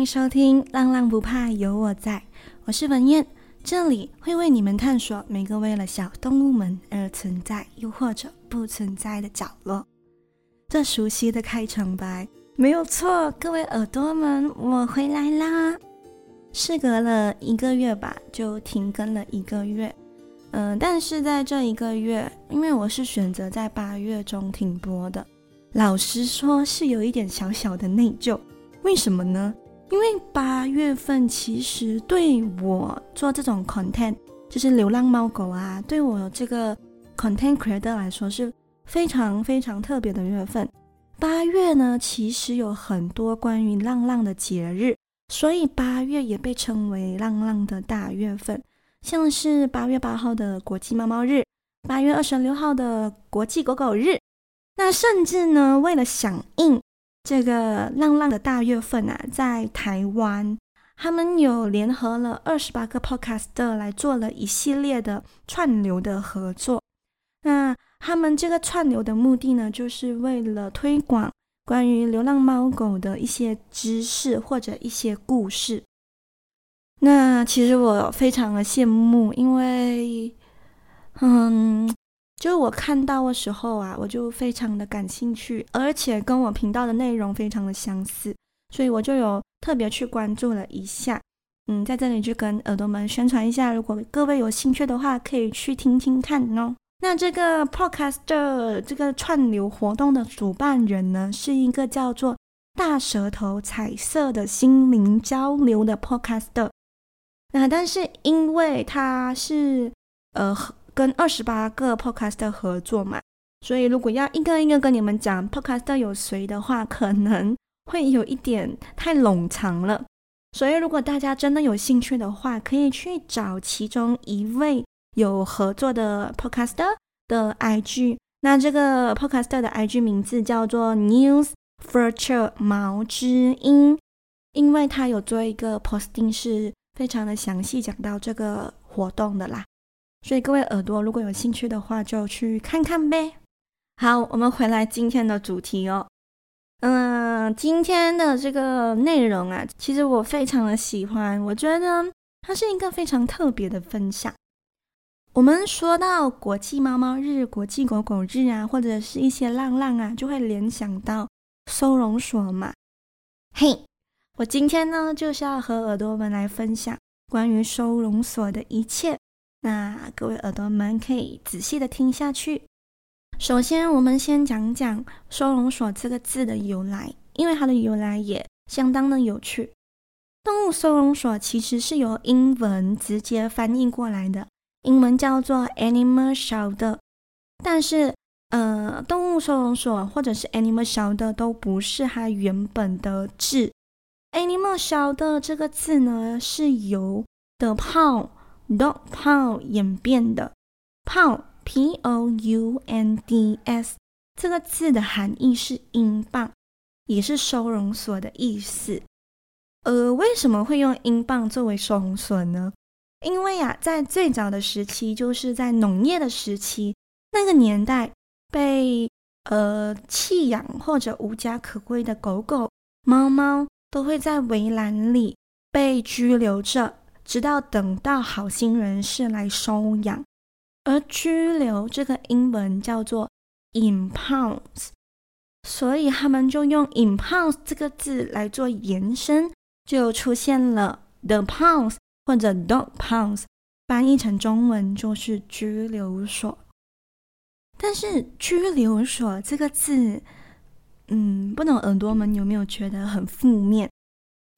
欢迎收听《浪浪不怕有我在》，我是文燕，这里会为你们探索每个为了小动物们而存在，又或者不存在的角落。这熟悉的开场白，没有错，各位耳朵们，我回来啦！事隔了一个月吧，就停更了一个月。嗯、但是在这一个月，因为我是选择在八月中停播的，老实说是有一点小小的内疚。为什么呢？因为八月份其实对我做这种 content，就是流浪猫狗啊，对我这个 content creator 来说是非常非常特别的月份。八月呢，其实有很多关于浪浪的节日，所以八月也被称为浪浪的大月份。像是八月八号的国际猫猫日，八月二十六号的国际狗狗日，那甚至呢，为了响应这个浪浪的大月份啊，在台湾，他们有联合了二十八个 podcaster 来做了一系列的串流的合作。那他们这个串流的目的呢，就是为了推广关于流浪猫狗的一些知识或者一些故事。那其实我非常的羡慕，因为，嗯，就我看到的时候啊，我就非常的感兴趣，而且跟我频道的内容非常的相似，所以我就有特别去关注了一下。嗯，在这里就跟耳朵们宣传一下，如果各位有兴趣的话，可以去听听看哦。那这个 podcast 的这个串流活动的主办人呢，是一个叫做大舌头彩色的心灵交流的 podcast。那但是因为他是呃跟二十八个 podcast 合作嘛，所以如果要一个一个跟你们讲 podcast 有谁的话，可能会有一点太冗长了。所以如果大家真的有兴趣的话，可以去找其中一位有合作的 podcast 的 IG。那这个 podcast 的 IG 名字叫做 News Future 猫之音，因为他有做一个 posting 是。非常的详细讲到这个活动的啦，所以各位耳朵如果有兴趣的话，就去看看呗。好，我们回来今天的主题哦。嗯，今天的这个内容啊，其实我非常的喜欢，我觉得它是一个非常特别的分享。我们说到国际猫猫日、国际狗狗日啊，或者是一些浪浪啊，就会联想到收容所嘛，嘿。我今天呢，就是要和耳朵们来分享关于收容所的一切。那各位耳朵们可以仔细的听下去。首先，我们先讲讲收容所这个字的由来，因为它的由来也相当的有趣。动物收容所其实是由英文直接翻译过来的，英文叫做 animal shelter。但是，呃，动物收容所或者是 animal shelter 都不是它原本的字。Animal shelter 这个字呢，是由 the pound dog pound 演变的。pound p o u n d s 这个字的含义是英镑，也是收容所的意思。呃，为什么会用英镑作为收容所呢？因为呀、啊，在最早的时期，就是在农业的时期，那个年代被呃弃养或者无家可归的狗狗、猫猫。都会在围栏里被拘留着，直到等到好心人士来收养。而拘留这个英文叫做 impound，所以他们就用 impound 这个字来做延伸，就出现了 the pounds 或者 dog pounds，翻译成中文就是拘留所。但是拘留所这个字。嗯，不懂耳朵们有没有觉得很负面？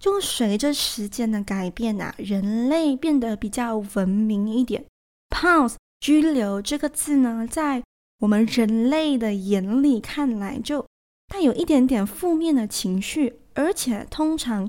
就随着时间的改变啊，人类变得比较文明一点。Pounds 拘留这个字呢，在我们人类的眼里看来，就带有一点点负面的情绪。而且通常，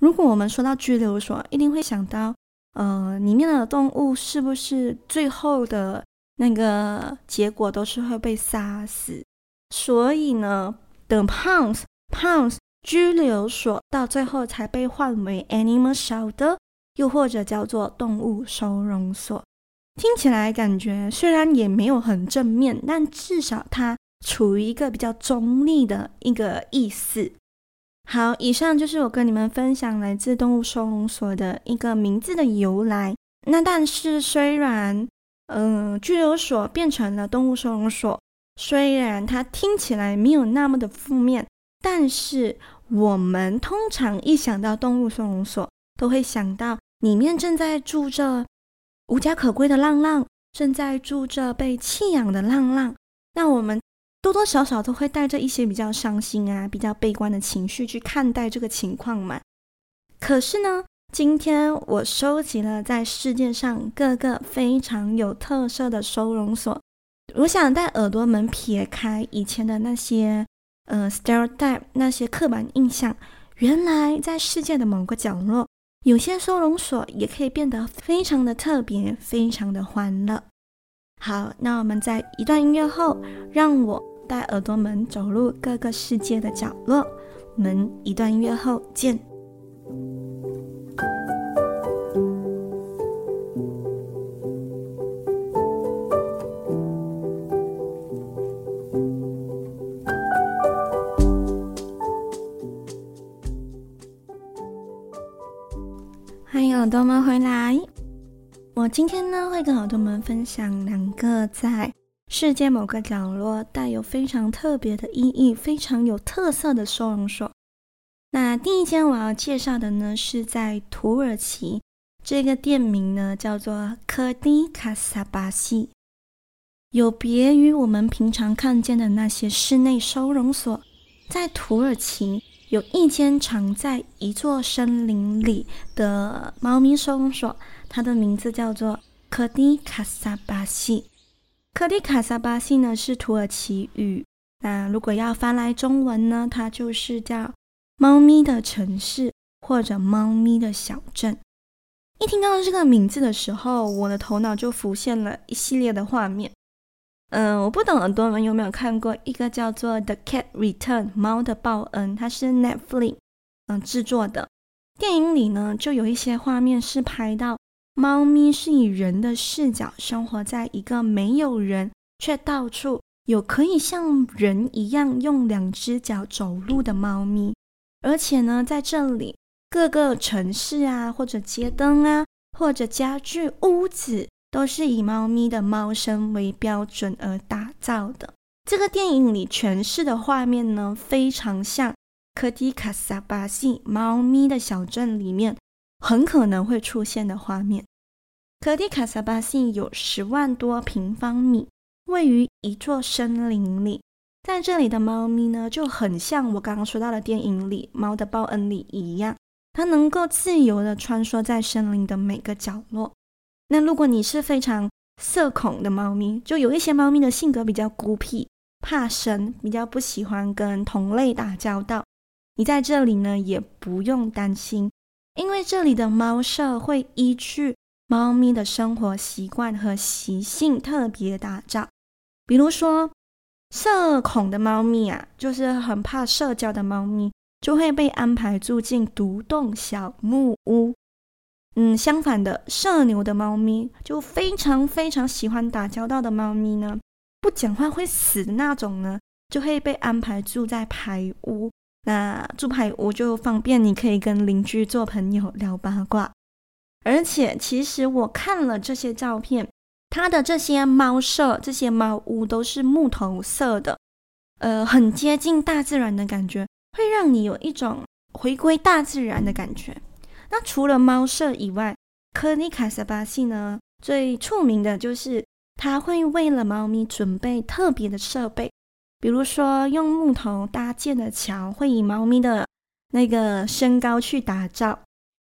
如果我们说到拘留所，一定会想到，呃，里面的动物是不是最后的那个结果都是会被杀死？所以呢等 pounds pounds 拘留所到最后才被换为 animal shelter，又或者叫做动物收容所。听起来感觉虽然也没有很正面，但至少它处于一个比较中立的一个意思。好，以上就是我跟你们分享来自动物收容所的一个名字的由来。那但是虽然，嗯、拘留所变成了动物收容所，虽然它听起来没有那么的负面，但是我们通常一想到动物收容所，都会想到里面正在住着无家可归的浪浪，正在住着被弃养的浪浪。那我们多多少少都会带着一些比较伤心啊、比较悲观的情绪去看待这个情况嘛。可是呢，今天我收集了在世界上各个非常有特色的收容所，我想带耳朵们撇开以前的那些呃 stereotype 那些刻板印象，原来在世界的某个角落，有些收容所也可以变得非常的特别，非常的欢乐。好，那我们在一段音乐后，让我带耳朵们走入各个世界的角落。我们一段音乐后见。今天呢会跟耳朵们分享两个在世界某个角落带有非常特别的意义、非常有特色的收容所。那第一间我要介绍的呢是在土耳其，这个店名呢叫做科迪卡萨巴西。有别于我们平常看见的那些室内收容所，在土耳其。有一间藏在一座森林里的猫咪收容所，它的名字叫做科迪卡萨巴西。科迪卡萨巴西呢是土耳其语，那如果要翻来中文呢，它就是叫猫咪的城市或者猫咪的小镇。一听到这个名字的时候，我的头脑就浮现了一系列的画面。嗯，我不懂耳朵们有没有看过一个叫做《The Cat Return》猫的报恩，它是 Netflix 嗯制作的电影里呢，就有一些画面是拍到猫咪是以人的视角生活在一个没有人却到处有可以像人一样用两只脚走路的猫咪，而且呢，在这里各个城市啊，或者街灯啊，或者家具屋子。都是以猫咪的猫身为标准而打造的。这个电影里诠释的画面呢，非常像科迪卡萨巴西猫咪的小镇里面很可能会出现的画面。科迪卡萨巴信有十万多平方米，位于一座森林里。在这里的猫咪呢，就很像我刚刚说到的电影里《猫的报恩》里一样，它能够自由地穿梭在森林的每个角落。那如果你是非常社恐的猫咪，就有一些猫咪的性格比较孤僻、怕生，比较不喜欢跟同类打交道，你在这里呢也不用担心，因为这里的猫舍会依据猫咪的生活习惯和习性特别打造。比如说，社恐的猫咪啊，就是很怕社交的猫咪，就会被安排住进独栋小木屋。嗯，相反的，社牛的猫咪就非常非常喜欢打交道的猫咪呢，不讲话会死的那种呢，就会被安排住在排屋。那住排屋就方便你可以跟邻居做朋友聊八卦。而且，其实我看了这些照片，它的这些猫舍、这些猫屋都是木头色的，呃，很接近大自然的感觉，会让你有一种回归大自然的感觉。那除了猫舍以外，科尼卡萨巴西呢，最出名的就是它会为了猫咪准备特别的设备，比如说用木头搭建的桥会以猫咪的那个身高去打造，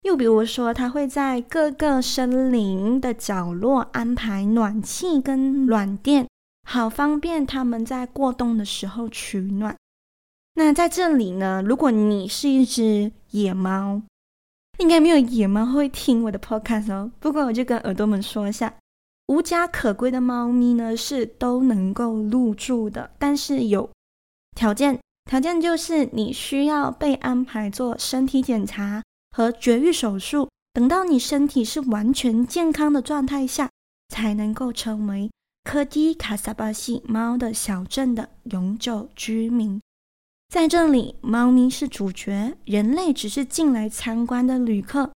又比如说它会在各个森林的角落安排暖气跟暖电，好方便它们在过冬的时候取暖。那在这里呢，如果你是一只野猫，应该没有野猫会听我的 podcast 哦。不过我就跟耳朵们说一下，无家可归的猫咪呢是都能够入住的，但是有条件，条件就是你需要被安排做身体检查和绝育手术，等到你身体是完全健康的状态下，才能够成为科迪卡萨巴西猫的小镇的永久居民。在这里，猫咪是主角，人类只是进来参观的旅客。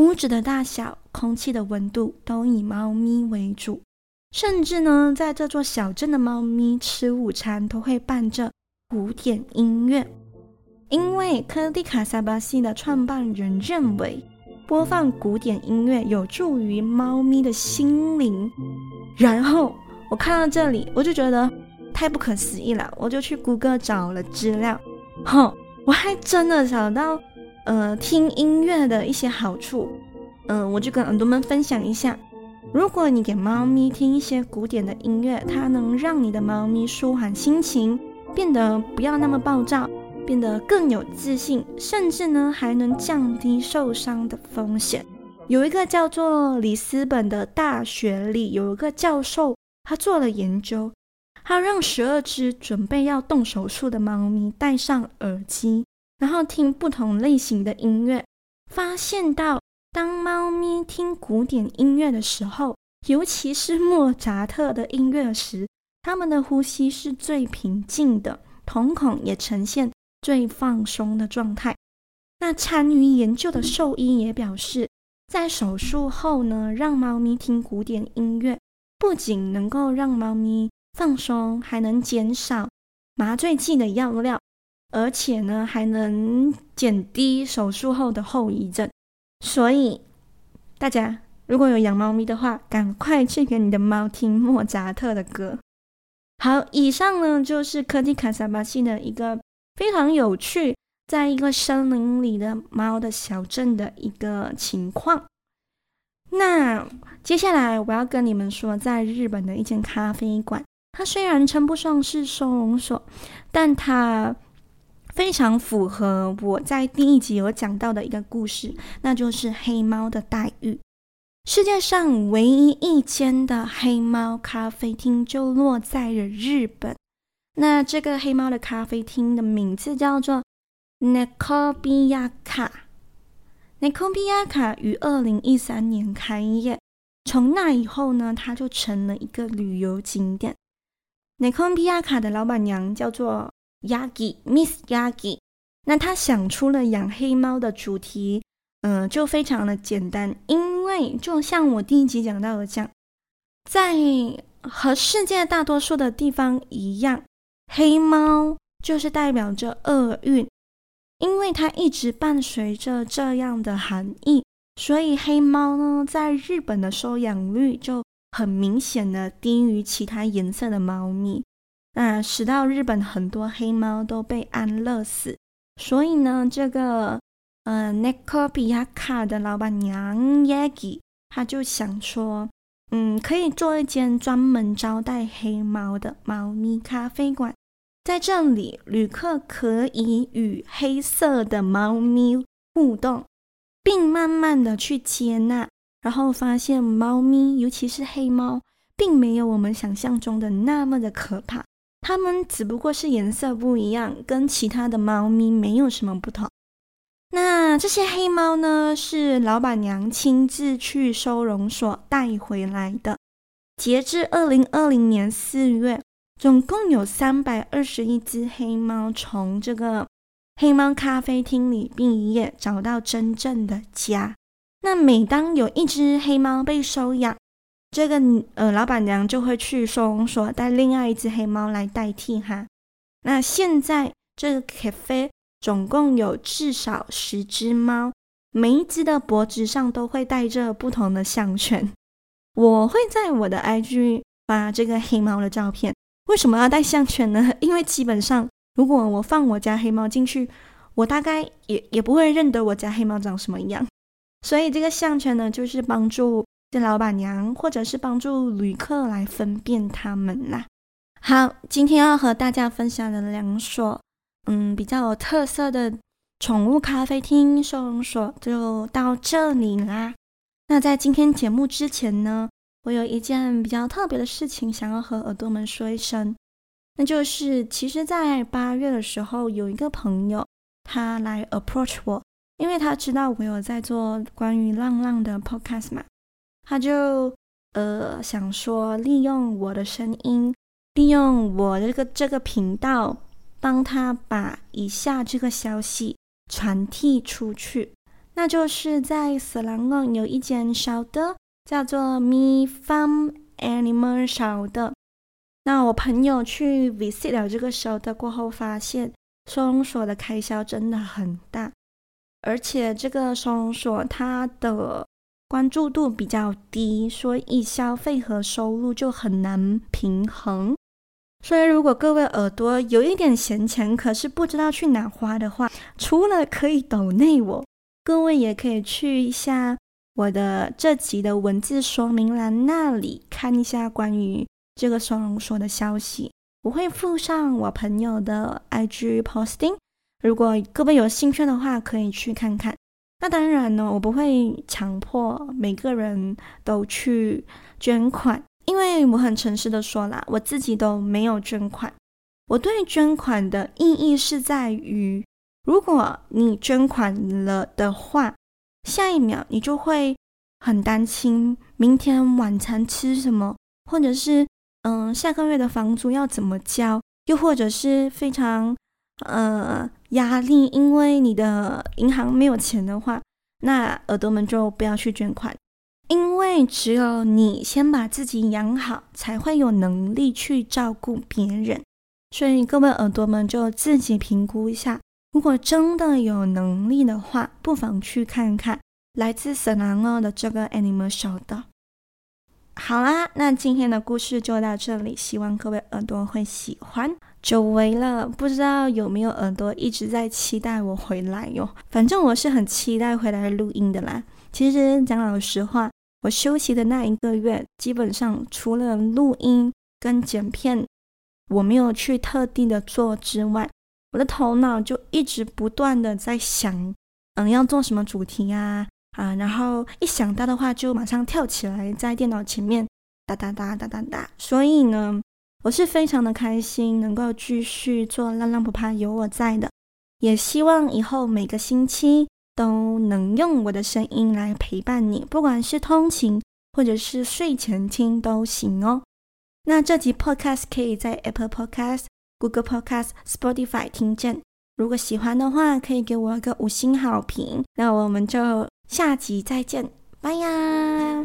屋子的大小、空气的温度都以猫咪为主，甚至呢，在这座小镇的猫咪吃午餐都会伴着古典音乐，因为科蒂卡萨巴西的创办人认为播放古典音乐有助于猫咪的心灵。然后我看到这里，我就觉得太不可思议了，我就去谷歌找了资料，哼，我还真的找到。呃，听音乐的一些好处，嗯、呃，我就跟耳朵们分享一下。如果你给猫咪听一些古典的音乐，它能让你的猫咪舒缓心情，变得不要那么暴躁，变得更有自信，甚至呢还能降低受伤的风险。有一个叫做里斯本的大学里有一个教授，他做了研究，他让十二只准备要动手术的猫咪戴上耳机。然后听不同类型的音乐，发现到当猫咪听古典音乐的时候，尤其是莫扎特的音乐时，它们的呼吸是最平静的，瞳孔也呈现最放松的状态。那参与研究的兽医也表示，在手术后呢，让猫咪听古典音乐，不仅能够让猫咪放松，还能减少麻醉剂的药料。而且呢，还能减低手术后的后遗症。所以，大家如果有养猫咪的话，赶快去给你的猫听莫扎特的歌。好，以上呢就是科蒂卡萨巴西的一个非常有趣，在一个森林里的猫的小镇的一个情况。那接下来我要跟你们说，在日本的一间咖啡馆，它虽然称不上是收容所，但它非常符合我在第一集有讲到的一个故事，那就是黑猫的待遇。世界上唯一一间的黑猫咖啡厅就落在了日本。那这个黑猫的咖啡厅的名字叫做 Nekobiyaka。nekobiaka 于二零一三年开业，从那以后呢，它就成了一个旅游景点。nekobiaka 的老板娘叫做。Yagi，Miss Yagi，那他想出了养黑猫的主题，嗯、就非常的简单，因为就像我第一集讲到的这样，在和世界大多数的地方一样，黑猫就是代表着厄运，因为它一直伴随着这样的含义，所以黑猫呢，在日本的收养率就很明显的低于其他颜色的猫咪。那使到日本很多黑猫都被安乐死，所以呢，这个呃 Nekobiyaka 的老板娘 Yagi，他就想说，嗯，可以做一间专门招待黑猫的猫咪咖啡馆，在这里，旅客可以与黑色的猫咪互动，并慢慢的去接纳，然后发现猫咪，尤其是黑猫，并没有我们想象中的那么的可怕。它们只不过是颜色不一样，跟其他的猫咪没有什么不同。那这些黑猫呢，是老板娘亲自去收容所带回来的。截至二零二零年四月，总共有三百二十一只黑猫从这个黑猫咖啡厅里毕业，找到真正的家。那每当有一只黑猫被收养，这个呃，老板娘就会去收容所带另外一只黑猫来代替哈。那现在这个 cafe 总共有至少十只猫，每一只的脖子上都会戴着不同的项圈。我会在我的 IG 发这个黑猫的照片。为什么要戴项圈呢？因为基本上如果我放我家黑猫进去，我大概也也不会认得我家黑猫长什么样。所以这个项圈呢，就是帮助。是老板娘，或者是帮助旅客来分辨他们啦。好，今天要和大家分享的两所，嗯，比较有特色的宠物咖啡厅收容所就到这里啦。那在今天节目之前呢，我有一件比较特别的事情想要和耳朵们说一声，那就是其实，在八月的时候，有一个朋友他来 approach 我，因为他知道我有在做关于浪浪的 podcast 嘛。他就呃想说，利用我的声音，利用我这个这个频道，帮他把以下这个消息传递出去，那就是在色兰莪有一间小的叫做 Mi Farm Animal 小的。那我朋友去 visit 了这个小的过后，发现收容所的开销真的很大，而且这个收容所它的关注度比较低，所以消费和收入就很难平衡。所以，如果各位耳朵有一点闲钱，可是不知道去哪花的话，除了可以抖内我，各位也可以去一下我的这集的文字说明栏那里看一下关于这个收容所的消息。我会附上我朋友的 IG posting，如果各位有兴趣的话，可以去看看。那当然呢，我不会强迫每个人都去捐款，因为我很诚实的说啦，我自己都没有捐款。我对捐款的意义是在于，如果你捐款了的话，下一秒你就会很担心明天晚餐吃什么，或者是嗯下个月的房租要怎么交，又或者是非常。呃，压力，因为你的银行没有钱的话，那耳朵们就不要去捐款，因为只有你先把自己养好，才会有能力去照顾别人。所以各位耳朵们就自己评估一下，如果真的有能力的话，不妨去看看来自色兰莪的这个 Animal Show 的。好啦，那今天的故事就到这里，希望各位耳朵会喜欢。久违了，不知道有没有耳朵一直在期待我回来哟？反正我是很期待回来录音的啦。其实讲老实话，我休息的那一个月，基本上除了录音跟剪片，我没有去特定的做之外，我的头脑就一直不断的在想，嗯，要做什么主题啊？啊，然后一想到的话，就马上跳起来，在电脑前面哒哒哒哒哒哒。所以呢，我是非常的开心，能够继续做浪浪不怕有我在的，也希望以后每个星期都能用我的声音来陪伴你，不管是通勤或者是睡前听都行哦。那这集 Podcast 可以在 Apple Podcast、Google Podcast、Spotify 听见。如果喜欢的话，可以给我一个五星好评。那我们就。下集再见，拜呀。